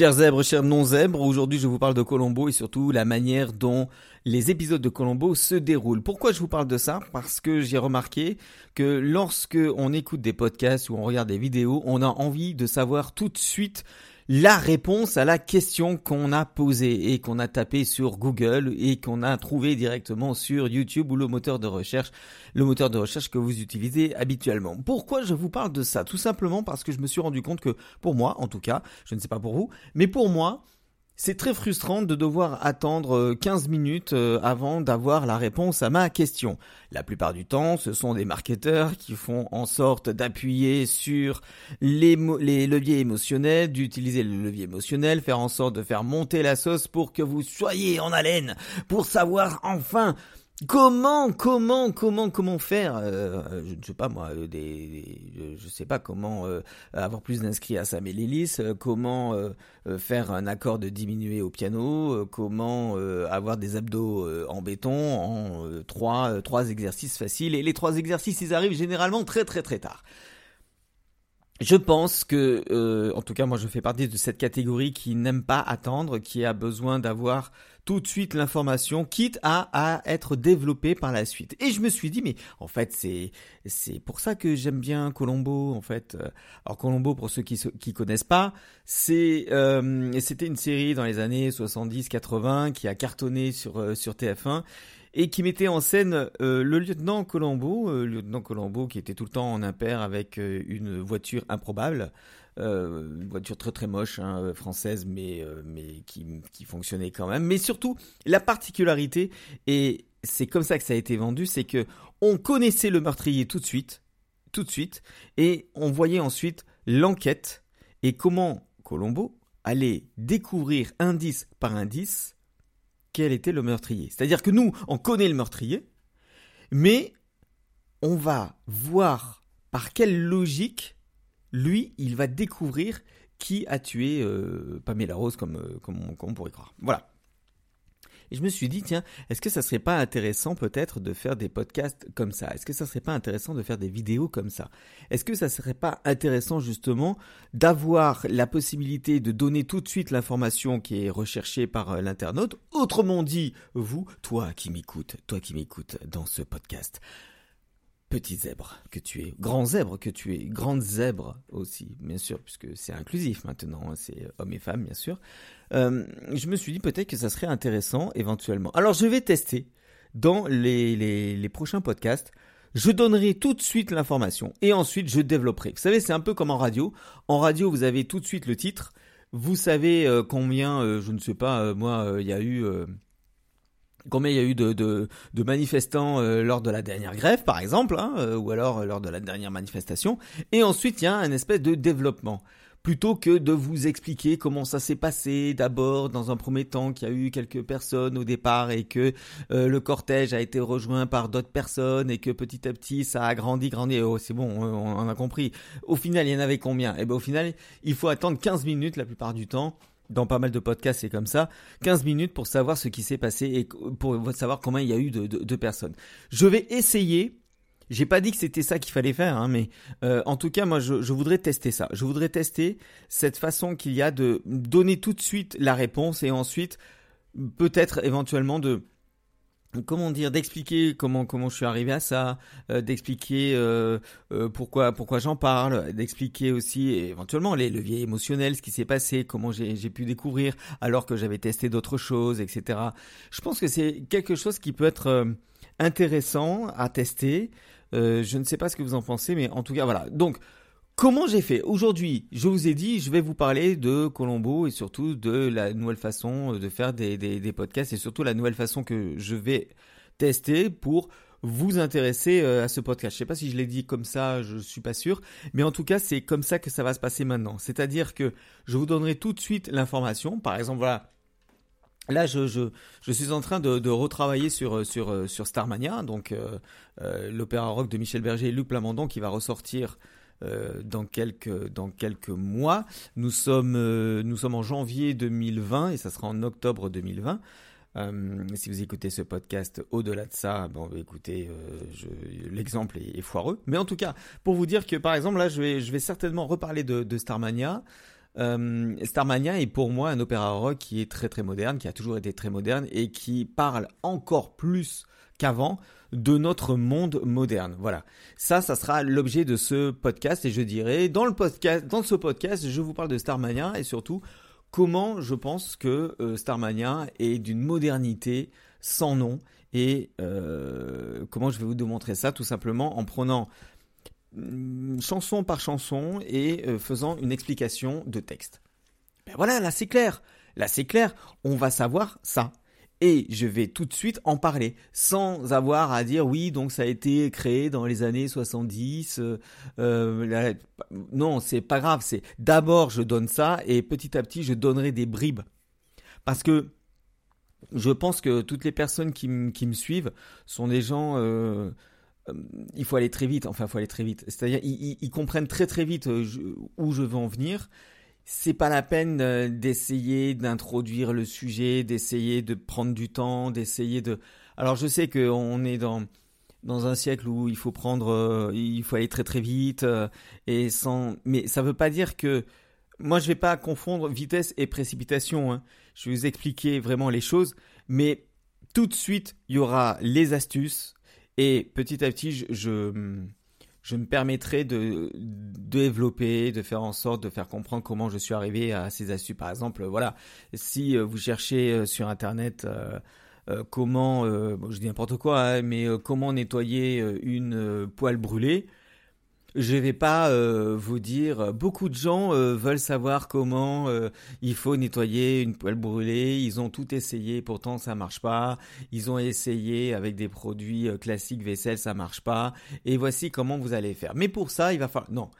Chers zèbres, chers non-zèbres, aujourd'hui je vous parle de Colombo et surtout la manière dont les épisodes de Colombo se déroulent. Pourquoi je vous parle de ça? Parce que j'ai remarqué que lorsque on écoute des podcasts ou on regarde des vidéos, on a envie de savoir tout de suite la réponse à la question qu'on a posée et qu'on a tapé sur Google et qu'on a trouvé directement sur YouTube ou le moteur de recherche, le moteur de recherche que vous utilisez habituellement. Pourquoi je vous parle de ça? Tout simplement parce que je me suis rendu compte que pour moi, en tout cas, je ne sais pas pour vous, mais pour moi, c'est très frustrant de devoir attendre 15 euh, minutes euh, avant d'avoir la réponse à ma question. La plupart du temps, ce sont des marketeurs qui font en sorte d'appuyer sur les, les leviers émotionnels, d'utiliser le levier émotionnel, faire en sorte de faire monter la sauce pour que vous soyez en haleine, pour savoir enfin Comment, comment, comment, comment faire euh, Je ne sais pas moi, euh, des, je, sais pas comment euh, avoir plus d'inscrits à Sam et comment faire un accord de diminuer au piano, comment avoir des abdos en béton en trois, trois exercices faciles. Et les trois exercices, ils arrivent généralement très très très tard. Je pense que, en tout cas, moi, je fais partie de cette catégorie qui n'aime pas attendre, qui a besoin d'avoir tout de suite l'information, quitte à, à être développée par la suite. Et je me suis dit, mais en fait, c'est c'est pour ça que j'aime bien Colombo. En fait, alors Colombo, pour ceux qui qui connaissent pas, c'est euh, c'était une série dans les années 70-80 qui a cartonné sur euh, sur TF1 et qui mettait en scène euh, le lieutenant Colombo, le lieutenant Colombo qui était tout le temps en impair avec une voiture improbable. Euh, une voiture très très moche, hein, euh, française, mais, euh, mais qui, qui fonctionnait quand même. Mais surtout, la particularité, et c'est comme ça que ça a été vendu, c'est que on connaissait le meurtrier tout de suite, tout de suite, et on voyait ensuite l'enquête et comment Colombo allait découvrir indice par indice quel était le meurtrier. C'est-à-dire que nous, on connaît le meurtrier, mais on va voir par quelle logique lui, il va découvrir qui a tué euh, Pamela Rose, comme, euh, comme, on, pourrait croire. Voilà. Et je me suis dit, tiens, est-ce que ça serait pas intéressant peut-être de faire des podcasts comme ça? Est-ce que ça serait pas intéressant de faire des vidéos comme ça? Est-ce que ça serait pas intéressant justement d'avoir la possibilité de donner tout de suite l'information qui est recherchée par euh, l'internaute? Autrement dit, vous, toi qui m'écoutes, toi qui m'écoutes dans ce podcast, petit zèbre que tu es, grand zèbre que tu es, grande zèbre aussi, bien sûr, puisque c'est inclusif maintenant, hein, c'est hommes et femmes, bien sûr. Euh, je me suis dit peut-être que ça serait intéressant éventuellement. Alors je vais tester dans les, les, prochains podcasts. Je donnerai tout de suite l'information et ensuite je développerai. Vous savez, c'est un peu comme en radio. En radio, vous avez tout de suite le titre. Vous savez euh, combien, euh, je ne sais pas, moi, il y a eu combien il y a eu de, de, de manifestants euh, lors de la dernière grève, par exemple, hein, euh, ou alors euh, lors de la dernière manifestation. Et ensuite, il y a un espèce de développement. Plutôt que de vous expliquer comment ça s'est passé, d'abord, dans un premier temps, qu'il y a eu quelques personnes au départ et que le cortège a été rejoint par d'autres personnes et que petit à petit ça a grandi, grandi. Oh, c'est bon, on, a compris. Au final, il y en avait combien? Eh ben, au final, il faut attendre 15 minutes la plupart du temps dans pas mal de podcasts, c'est comme ça, 15 minutes pour savoir ce qui s'est passé et pour savoir combien il y a eu de, personnes. Je vais essayer. J'ai pas dit que c'était ça qu'il fallait faire, hein, mais euh, en tout cas, moi, je, je, voudrais tester ça. Je voudrais tester cette façon qu'il y a de donner tout de suite la réponse et ensuite peut-être éventuellement de comment dire d'expliquer comment comment je suis arrivé à ça euh, d'expliquer euh, euh, pourquoi pourquoi j'en parle d'expliquer aussi éventuellement les leviers émotionnels ce qui s'est passé comment j'ai pu découvrir alors que j'avais testé d'autres choses etc je pense que c'est quelque chose qui peut être intéressant à tester. Je ne sais pas ce que vous en pensez mais en tout cas voilà. Donc Comment j'ai fait Aujourd'hui, je vous ai dit, je vais vous parler de Colombo et surtout de la nouvelle façon de faire des, des, podcasts et surtout la nouvelle façon que je vais tester pour vous intéresser euh, à ce podcast. Je sais pas si je l'ai dit comme ça, je suis pas sûr, mais en tout cas, c'est comme ça que ça va se passer maintenant. C'est-à-dire que je vous donnerai tout de suite l'information. Par exemple, voilà, Là, je, je, je, suis en train de, de retravailler sur, sur, sur Starmania, donc euh, euh, l'opéra rock de Michel Berger et Luc Plamondon qui va ressortir euh, dans quelques dans quelques mois. Nous sommes euh, nous sommes en janvier 2020 et ça sera en octobre 2020. Euh, si vous écoutez ce podcast au-delà de ça, bon, bah, écoutez, l'exemple est, foireux. Mais en tout cas, pour vous dire que par exemple là, je vais, je vais certainement reparler de, de Starmania. Euh, Starmania est pour moi un opéra rock qui est très très moderne, qui a toujours été très moderne et qui parle encore plus qu'avant de notre monde moderne. Voilà. Ça, ça sera l'objet de ce podcast et je dirais dans le podcast, dans ce podcast, je vous parle de Starmania et surtout comment je pense que euh, Starmania est d'une modernité sans nom et euh, comment je vais vous démontrer ça tout simplement en prenant chanson par chanson et euh, faisant une explication de texte. Ben voilà, là c'est clair. Là c'est clair, on va savoir ça et je vais tout de suite en parler sans avoir à dire oui donc ça a été créé dans les années 70 euh, euh, non c'est pas grave c'est d'abord je donne ça et petit à petit je donnerai des bribes parce que je pense que toutes les personnes qui, me suivent sont des gens il faut aller très vite enfin il faut aller très vite c'est-à-dire ils, comprennent très très vite où je veux en venir c'est pas la peine euh, d'essayer d'introduire le sujet, d'essayer de prendre du temps, d'essayer de. Alors je sais qu'on est dans dans un siècle où il faut prendre, euh, il faut aller très très vite euh, et sans. Mais ça veut pas dire que moi je vais pas confondre vitesse et précipitation. Hein. Je vais vous expliquer vraiment les choses, mais tout de suite il y aura les astuces et petit à petit je me permettrai de, développer, de faire en sorte de faire comprendre comment je suis arrivé à ces astuces. Par exemple, voilà, si euh, vous cherchez euh, sur Internet euh, comment, je dis n'importe quoi, hein, mais comment nettoyer une poêle brûlée, je vais pas euh, vous dire. Beaucoup de gens euh, veulent savoir comment euh, il faut nettoyer une poêle brûlée. Ils ont tout essayé, pourtant ça marche pas. Ils ont essayé avec des produits classiques vaisselle, ça marche pas. Et voici comment vous allez faire. Mais pour ça, il va falloir. Non,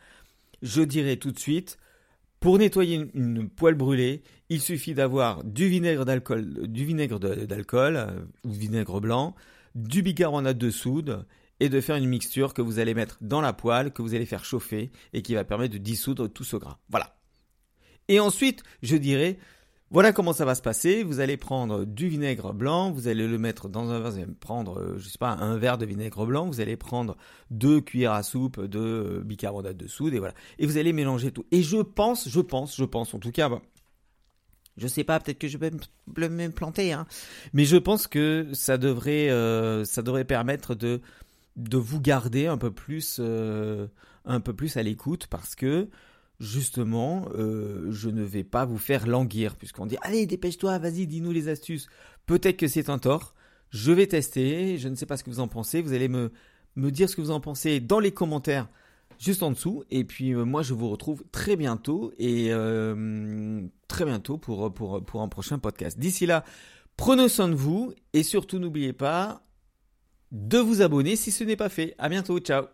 je dirais tout de suite. Pour nettoyer une, poêle brûlée, il suffit d'avoir du vinaigre d'alcool, du vinaigre d'alcool ou vinaigre blanc, du bicarbonate de soude et de faire une mixture que vous allez mettre dans la poêle, que vous allez faire chauffer et qui va permettre de dissoudre tout ce gras. Voilà. Et ensuite, je dirais, voilà comment ça va se passer. Vous allez prendre du vinaigre blanc, vous allez le mettre dans un verre, vous allez prendre, euh, je sais pas, un verre de vinaigre blanc, vous allez prendre deux cuillères à soupe de euh, bicarbonate de soude et voilà. Et vous allez mélanger tout. Et je pense, je pense, je pense, en tout cas, je sais pas, peut-être que je vais me planter, hein, mais je pense que ça devrait, euh, ça devrait permettre de de vous garder un peu plus, euh, un peu plus à l'écoute parce que justement, euh, je ne vais pas vous faire languir puisqu'on dit allez dépêche-toi, vas-y, dis-nous les astuces. Peut-être que c'est un tort. Je vais tester. Je ne sais pas ce que vous en pensez. Vous allez me me dire ce que vous en pensez dans les commentaires juste en dessous. Et puis euh, moi, je vous retrouve très bientôt et très bientôt pour, pour, pour un prochain podcast. D'ici là, prenez soin de vous et surtout n'oubliez pas, de vous abonner si ce n'est pas fait. À bientôt, ciao